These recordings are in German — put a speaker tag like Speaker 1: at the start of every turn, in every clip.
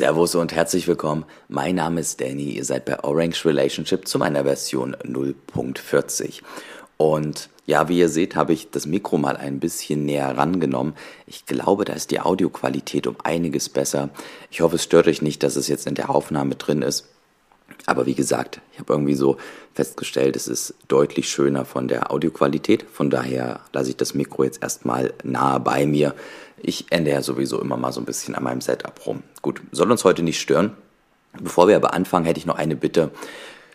Speaker 1: Servus und herzlich willkommen. Mein Name ist Danny. Ihr seid bei Orange Relationship zu meiner Version 0.40. Und ja, wie ihr seht, habe ich das Mikro mal ein bisschen näher rangenommen. Ich glaube, da ist die Audioqualität um einiges besser. Ich hoffe, es stört euch nicht, dass es jetzt in der Aufnahme drin ist. Aber wie gesagt, ich habe irgendwie so festgestellt, es ist deutlich schöner von der Audioqualität. Von daher lasse ich das Mikro jetzt erstmal nahe bei mir. Ich ende ja sowieso immer mal so ein bisschen an meinem Setup rum. Gut, soll uns heute nicht stören. Bevor wir aber anfangen, hätte ich noch eine Bitte.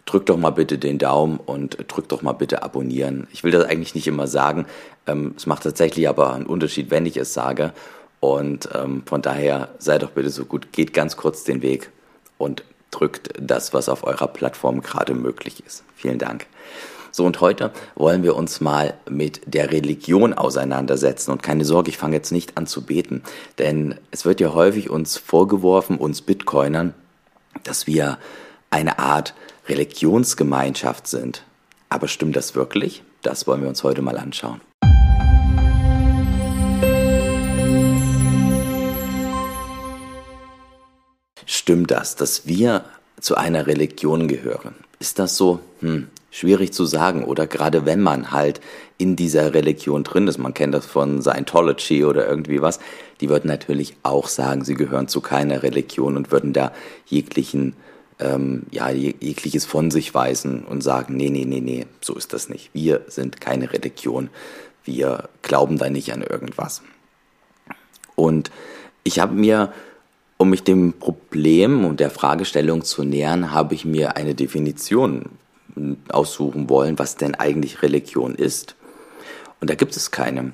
Speaker 1: Drückt doch mal bitte den Daumen und drückt doch mal bitte abonnieren. Ich will das eigentlich nicht immer sagen. Ähm, es macht tatsächlich aber einen Unterschied, wenn ich es sage. Und ähm, von daher seid doch bitte so gut, geht ganz kurz den Weg und drückt das, was auf eurer Plattform gerade möglich ist. Vielen Dank. So, und heute wollen wir uns mal mit der Religion auseinandersetzen. Und keine Sorge, ich fange jetzt nicht an zu beten, denn es wird ja häufig uns vorgeworfen, uns Bitcoinern, dass wir eine Art Religionsgemeinschaft sind. Aber stimmt das wirklich? Das wollen wir uns heute mal anschauen. Stimmt das, dass wir zu einer Religion gehören? Ist das so? Hm, schwierig zu sagen. Oder gerade wenn man halt in dieser Religion drin ist, man kennt das von Scientology oder irgendwie was, die würden natürlich auch sagen, sie gehören zu keiner Religion und würden da jeglichen, ähm, ja, jegliches von sich weisen und sagen, nee, nee, nee, nee, so ist das nicht. Wir sind keine Religion. Wir glauben da nicht an irgendwas. Und ich habe mir um mich dem Problem und der Fragestellung zu nähern, habe ich mir eine Definition aussuchen wollen, was denn eigentlich Religion ist. Und da gibt es keine.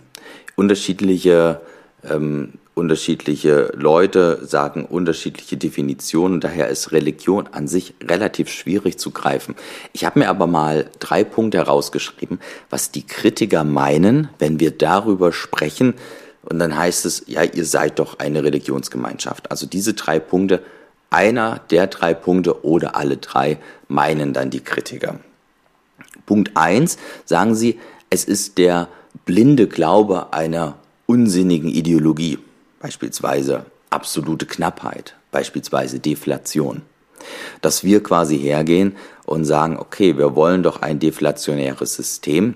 Speaker 1: Unterschiedliche, ähm, unterschiedliche Leute sagen unterschiedliche Definitionen. Daher ist Religion an sich relativ schwierig zu greifen. Ich habe mir aber mal drei Punkte herausgeschrieben, was die Kritiker meinen, wenn wir darüber sprechen, und dann heißt es, ja, ihr seid doch eine Religionsgemeinschaft. Also diese drei Punkte, einer der drei Punkte oder alle drei meinen dann die Kritiker. Punkt eins sagen sie, es ist der blinde Glaube einer unsinnigen Ideologie, beispielsweise absolute Knappheit, beispielsweise Deflation. Dass wir quasi hergehen und sagen, okay, wir wollen doch ein deflationäres System,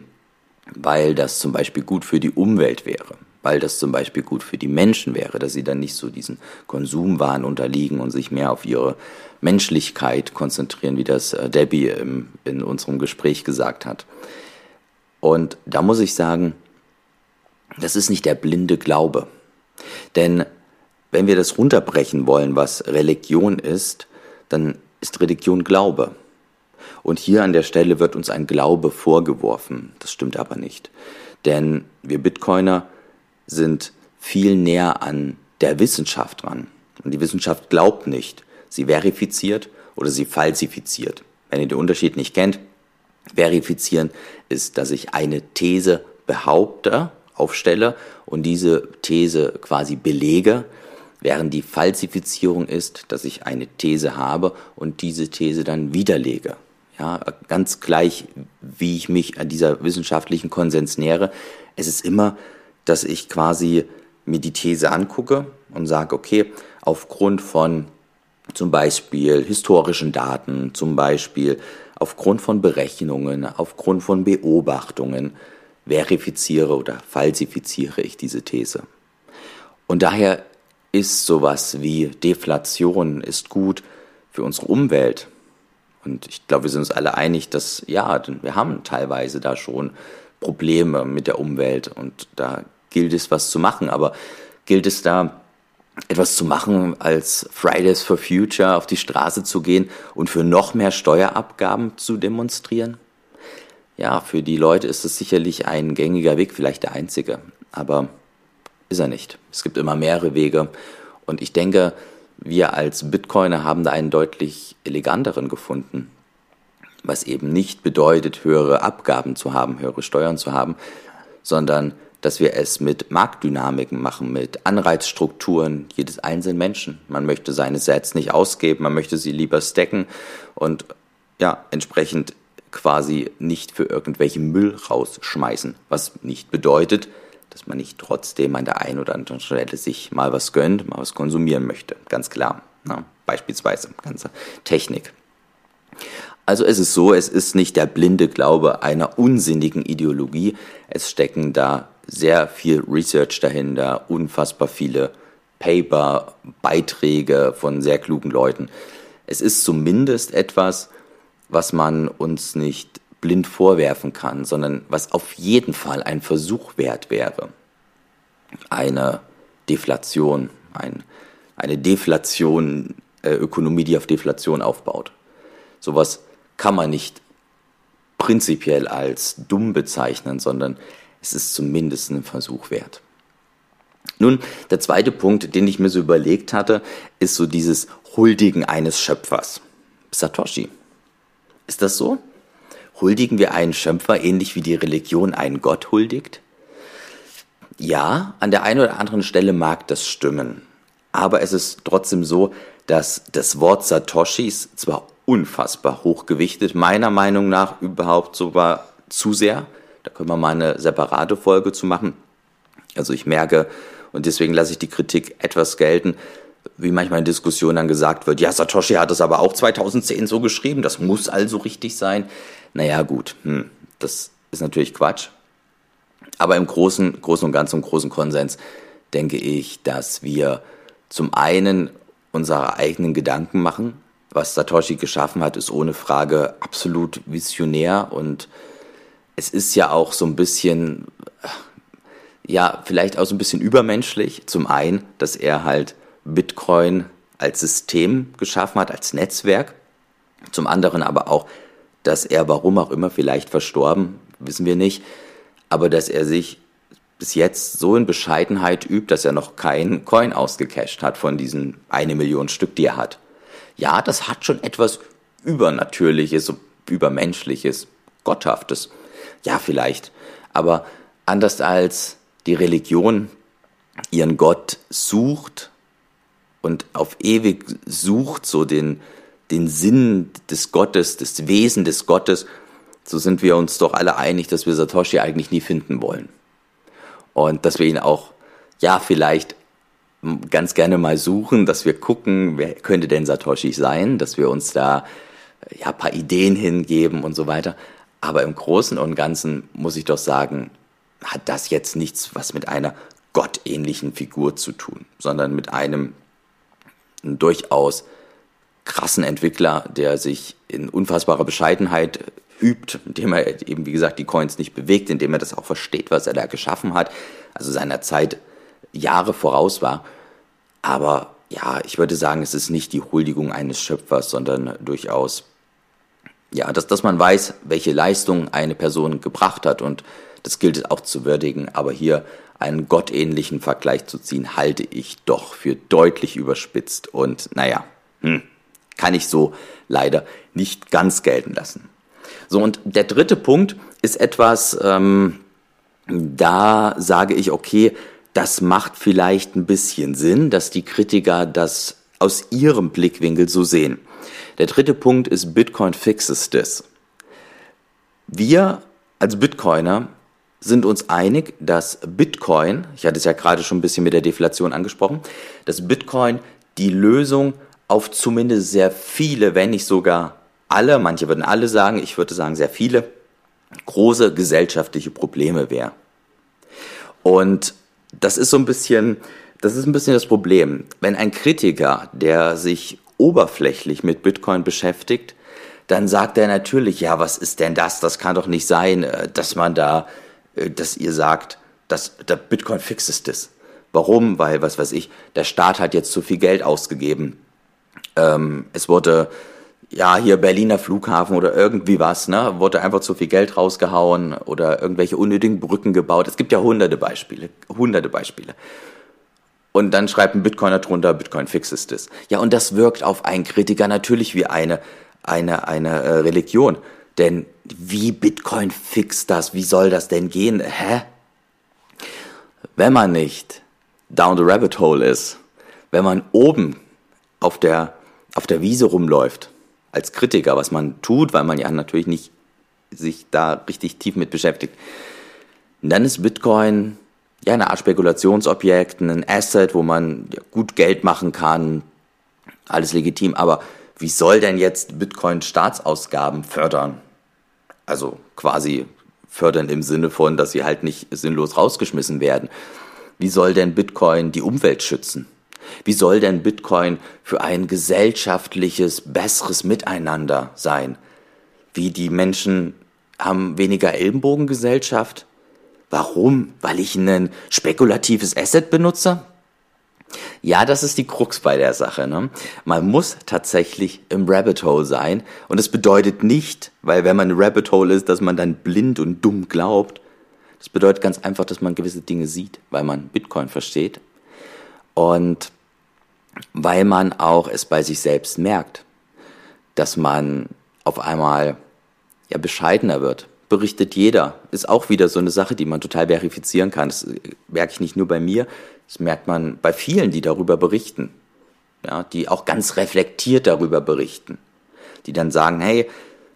Speaker 1: weil das zum Beispiel gut für die Umwelt wäre weil das zum Beispiel gut für die Menschen wäre, dass sie dann nicht so diesen Konsumwahn unterliegen und sich mehr auf ihre Menschlichkeit konzentrieren, wie das äh, Debbie im, in unserem Gespräch gesagt hat. Und da muss ich sagen, das ist nicht der blinde Glaube. Denn wenn wir das runterbrechen wollen, was Religion ist, dann ist Religion Glaube. Und hier an der Stelle wird uns ein Glaube vorgeworfen. Das stimmt aber nicht. Denn wir Bitcoiner sind viel näher an der Wissenschaft dran. Und die Wissenschaft glaubt nicht. Sie verifiziert oder sie falsifiziert. Wenn ihr den Unterschied nicht kennt, verifizieren ist, dass ich eine These behaupte, aufstelle und diese These quasi belege, während die Falsifizierung ist, dass ich eine These habe und diese These dann widerlege. Ja, ganz gleich, wie ich mich an dieser wissenschaftlichen Konsens nähere, es ist immer dass ich quasi mir die These angucke und sage, okay, aufgrund von zum Beispiel historischen Daten, zum Beispiel aufgrund von Berechnungen, aufgrund von Beobachtungen verifiziere oder falsifiziere ich diese These. Und daher ist sowas wie Deflation ist gut für unsere Umwelt. Und ich glaube, wir sind uns alle einig, dass ja, wir haben teilweise da schon Probleme mit der Umwelt und da gilt es, was zu machen. Aber gilt es da, etwas zu machen, als Fridays for Future auf die Straße zu gehen und für noch mehr Steuerabgaben zu demonstrieren? Ja, für die Leute ist es sicherlich ein gängiger Weg, vielleicht der einzige, aber ist er nicht. Es gibt immer mehrere Wege und ich denke, wir als Bitcoiner haben da einen deutlich eleganteren gefunden, was eben nicht bedeutet, höhere Abgaben zu haben, höhere Steuern zu haben, sondern dass wir es mit Marktdynamiken machen, mit Anreizstrukturen jedes einzelnen Menschen. Man möchte seine Sets nicht ausgeben, man möchte sie lieber stacken und ja, entsprechend quasi nicht für irgendwelche Müll rausschmeißen, was nicht bedeutet, dass man nicht trotzdem an der einen oder anderen Stelle sich mal was gönnt, mal was konsumieren möchte, ganz klar. Na, beispielsweise ganze Technik. Also es ist so, es ist nicht der blinde Glaube einer unsinnigen Ideologie. Es stecken da sehr viel Research dahinter, unfassbar viele Paper, Beiträge von sehr klugen Leuten. Es ist zumindest etwas, was man uns nicht blind vorwerfen kann, sondern was auf jeden Fall ein Versuch wert wäre. Eine Deflation, ein, eine Deflation, äh, Ökonomie, die auf Deflation aufbaut. Sowas kann man nicht prinzipiell als dumm bezeichnen, sondern es ist zumindest ein Versuch wert. Nun, der zweite Punkt, den ich mir so überlegt hatte, ist so dieses Huldigen eines Schöpfers. Satoshi. Ist das so? Huldigen wir einen Schöpfer ähnlich wie die Religion einen Gott huldigt? Ja, an der einen oder anderen Stelle mag das stimmen. Aber es ist trotzdem so, dass das Wort Satoshis zwar unfassbar hochgewichtet, meiner Meinung nach überhaupt sogar zu sehr. Da können wir mal eine separate Folge zu machen. Also ich merke, und deswegen lasse ich die Kritik etwas gelten, wie manchmal in Diskussionen dann gesagt wird, ja, Satoshi hat es aber auch 2010 so geschrieben, das muss also richtig sein. Naja, gut, hm, das ist natürlich Quatsch. Aber im großen, großen und ganzen, großen Konsens denke ich, dass wir zum einen unsere eigenen Gedanken machen. Was Satoshi geschaffen hat, ist ohne Frage absolut visionär und es ist ja auch so ein bisschen, ja, vielleicht auch so ein bisschen übermenschlich. Zum einen, dass er halt Bitcoin als System geschaffen hat, als Netzwerk. Zum anderen aber auch, dass er, warum auch immer, vielleicht verstorben, wissen wir nicht, aber dass er sich bis jetzt so in Bescheidenheit übt, dass er noch keinen Coin ausgecasht hat von diesen eine Million Stück, die er hat. Ja, das hat schon etwas Übernatürliches, Übermenschliches, Gotthaftes. Ja, vielleicht. Aber anders als die Religion ihren Gott sucht und auf ewig sucht, so den, den Sinn des Gottes, das Wesen des Gottes, so sind wir uns doch alle einig, dass wir Satoshi eigentlich nie finden wollen. Und dass wir ihn auch, ja, vielleicht ganz gerne mal suchen, dass wir gucken, wer könnte denn Satoshi sein, dass wir uns da ja, ein paar Ideen hingeben und so weiter. Aber im Großen und Ganzen muss ich doch sagen, hat das jetzt nichts was mit einer gottähnlichen Figur zu tun, sondern mit einem durchaus krassen Entwickler, der sich in unfassbarer Bescheidenheit übt, indem er eben, wie gesagt, die Coins nicht bewegt, indem er das auch versteht, was er da geschaffen hat, also seiner Zeit Jahre voraus war. Aber ja, ich würde sagen, es ist nicht die Huldigung eines Schöpfers, sondern durchaus, ja, dass, dass man weiß, welche Leistung eine Person gebracht hat und das gilt es auch zu würdigen. Aber hier einen gottähnlichen Vergleich zu ziehen, halte ich doch für deutlich überspitzt und naja, hm, kann ich so leider nicht ganz gelten lassen. So, und der dritte Punkt ist etwas, ähm, da sage ich, okay, das macht vielleicht ein bisschen Sinn, dass die Kritiker das aus ihrem Blickwinkel so sehen. Der dritte Punkt ist Bitcoin fixes this. Wir als Bitcoiner sind uns einig, dass Bitcoin, ich hatte es ja gerade schon ein bisschen mit der Deflation angesprochen, dass Bitcoin die Lösung auf zumindest sehr viele, wenn nicht sogar alle, manche würden alle sagen, ich würde sagen sehr viele, große gesellschaftliche Probleme wäre. Und das ist so ein bisschen, das ist ein bisschen das Problem. Wenn ein Kritiker, der sich oberflächlich mit Bitcoin beschäftigt, dann sagt er natürlich, ja, was ist denn das? Das kann doch nicht sein, äh, dass man da, äh, dass ihr sagt, dass der Bitcoin fix ist das. Warum? Weil, was weiß ich, der Staat hat jetzt zu viel Geld ausgegeben. Ähm, es wurde ja, hier Berliner Flughafen oder irgendwie was, ne, wurde einfach zu viel Geld rausgehauen oder irgendwelche unnötigen Brücken gebaut. Es gibt ja hunderte Beispiele, hunderte Beispiele. Und dann schreibt ein Bitcoiner drunter, Bitcoin fixes das. Ja, und das wirkt auf einen Kritiker natürlich wie eine, eine, eine äh, Religion. Denn wie Bitcoin fixt das? Wie soll das denn gehen? Hä? Wenn man nicht down the rabbit hole ist, wenn man oben auf der, auf der Wiese rumläuft als Kritiker, was man tut, weil man ja natürlich nicht sich da richtig tief mit beschäftigt. Dann ist Bitcoin ja eine Art Spekulationsobjekt, ein Asset, wo man ja, gut Geld machen kann. Alles legitim, aber wie soll denn jetzt Bitcoin Staatsausgaben fördern? Also quasi fördern im Sinne von, dass sie halt nicht sinnlos rausgeschmissen werden. Wie soll denn Bitcoin die Umwelt schützen? Wie soll denn Bitcoin für ein gesellschaftliches, besseres Miteinander sein? Wie die Menschen haben weniger Ellenbogengesellschaft? Warum? Weil ich ein spekulatives Asset benutze? Ja, das ist die Krux bei der Sache. Ne? Man muss tatsächlich im Rabbit Hole sein. Und es bedeutet nicht, weil wenn man im Rabbit Hole ist, dass man dann blind und dumm glaubt. Das bedeutet ganz einfach, dass man gewisse Dinge sieht, weil man Bitcoin versteht. Und weil man auch es bei sich selbst merkt, dass man auf einmal ja bescheidener wird. Berichtet jeder. Ist auch wieder so eine Sache, die man total verifizieren kann. Das merke ich nicht nur bei mir, das merkt man bei vielen, die darüber berichten. Ja, die auch ganz reflektiert darüber berichten. Die dann sagen, hey,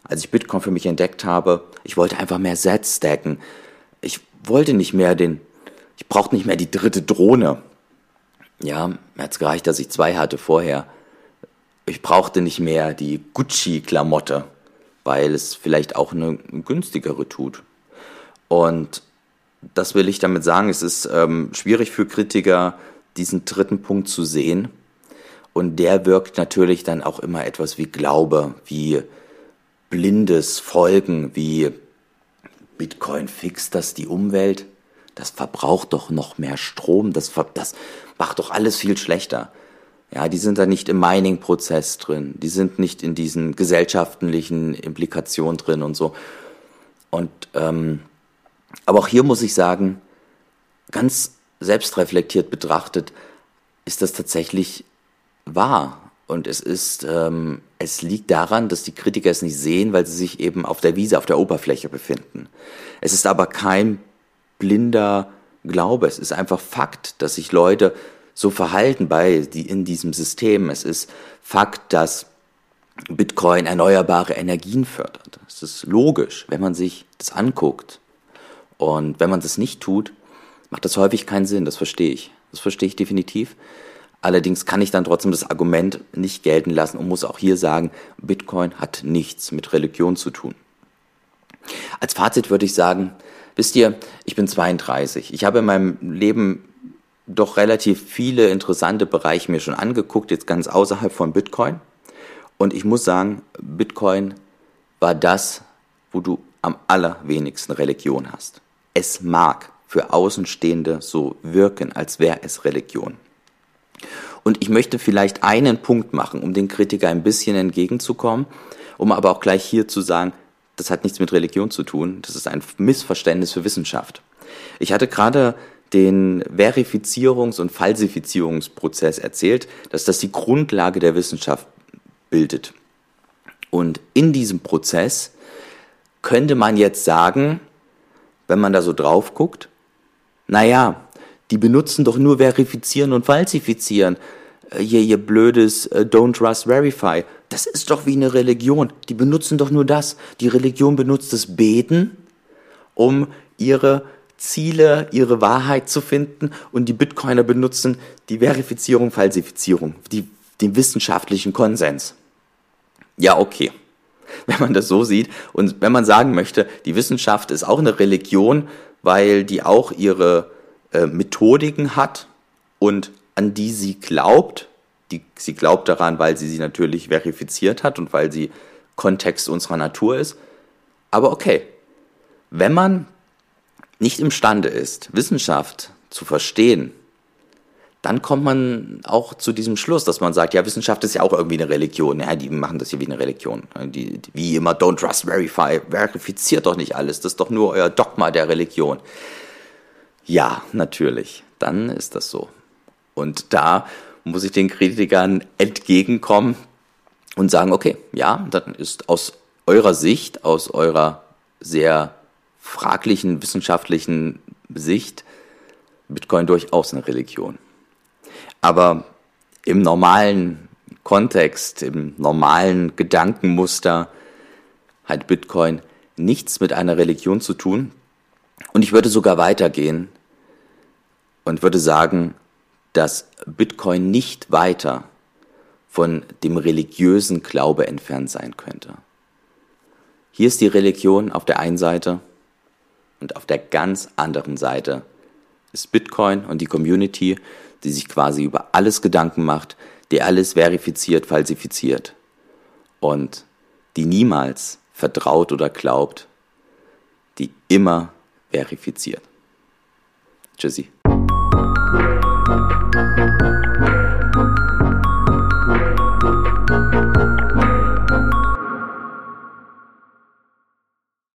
Speaker 1: als ich Bitcoin für mich entdeckt habe, ich wollte einfach mehr Sets stacken. Ich wollte nicht mehr den, ich brauchte nicht mehr die dritte Drohne. Ja, mir hat's gereicht, dass ich zwei hatte vorher. Ich brauchte nicht mehr die Gucci-Klamotte, weil es vielleicht auch eine günstigere tut. Und das will ich damit sagen. Es ist ähm, schwierig für Kritiker, diesen dritten Punkt zu sehen. Und der wirkt natürlich dann auch immer etwas wie Glaube, wie blindes Folgen, wie Bitcoin fixt das die Umwelt. Das verbraucht doch noch mehr Strom, das, das macht doch alles viel schlechter. Ja, die sind da nicht im Mining-Prozess drin, die sind nicht in diesen gesellschaftlichen Implikationen drin und so. Und ähm, aber auch hier muss ich sagen, ganz selbstreflektiert betrachtet, ist das tatsächlich wahr. Und es ist, ähm, es liegt daran, dass die Kritiker es nicht sehen, weil sie sich eben auf der Wiese, auf der Oberfläche befinden. Es ist aber kein blinder Glaube. Es ist einfach Fakt, dass sich Leute so verhalten bei die in diesem System. Es ist Fakt, dass Bitcoin erneuerbare Energien fördert. Es ist logisch, wenn man sich das anguckt. Und wenn man das nicht tut, macht das häufig keinen Sinn, das verstehe ich. Das verstehe ich definitiv. Allerdings kann ich dann trotzdem das Argument nicht gelten lassen und muss auch hier sagen, Bitcoin hat nichts mit Religion zu tun. Als Fazit würde ich sagen, wisst ihr, ich bin 32. Ich habe in meinem Leben doch relativ viele interessante Bereiche mir schon angeguckt, jetzt ganz außerhalb von Bitcoin. Und ich muss sagen, Bitcoin war das, wo du am allerwenigsten Religion hast. Es mag für Außenstehende so wirken, als wäre es Religion. Und ich möchte vielleicht einen Punkt machen, um den Kritiker ein bisschen entgegenzukommen, um aber auch gleich hier zu sagen, das hat nichts mit Religion zu tun, das ist ein Missverständnis für Wissenschaft. Ich hatte gerade den Verifizierungs- und Falsifizierungsprozess erzählt, dass das die Grundlage der Wissenschaft bildet. Und in diesem Prozess könnte man jetzt sagen, wenn man da so drauf guckt, naja, die benutzen doch nur verifizieren und falsifizieren. Äh, hier, ihr blödes äh, Don't Trust Verify. Das ist doch wie eine Religion. Die benutzen doch nur das. Die Religion benutzt das Beten, um ihre Ziele, ihre Wahrheit zu finden. Und die Bitcoiner benutzen die Verifizierung, Falsifizierung, die, den wissenschaftlichen Konsens. Ja, okay wenn man das so sieht. Und wenn man sagen möchte, die Wissenschaft ist auch eine Religion, weil die auch ihre äh, Methodiken hat und an die sie glaubt. Die, sie glaubt daran, weil sie sie natürlich verifiziert hat und weil sie Kontext unserer Natur ist. Aber okay, wenn man nicht imstande ist, Wissenschaft zu verstehen, dann kommt man auch zu diesem Schluss, dass man sagt, ja, Wissenschaft ist ja auch irgendwie eine Religion. Ja, die machen das hier wie eine Religion. Die, die, wie immer, don't trust, verify. Verifiziert doch nicht alles. Das ist doch nur euer Dogma der Religion. Ja, natürlich. Dann ist das so. Und da muss ich den Kritikern entgegenkommen und sagen, okay, ja, dann ist aus eurer Sicht, aus eurer sehr fraglichen wissenschaftlichen Sicht Bitcoin durchaus eine Religion. Aber im normalen Kontext, im normalen Gedankenmuster hat Bitcoin nichts mit einer Religion zu tun. Und ich würde sogar weitergehen und würde sagen, dass Bitcoin nicht weiter von dem religiösen Glaube entfernt sein könnte. Hier ist die Religion auf der einen Seite und auf der ganz anderen Seite ist Bitcoin und die Community, die sich quasi über alles Gedanken macht, die alles verifiziert, falsifiziert und die niemals vertraut oder glaubt, die immer verifiziert. Tschüssi.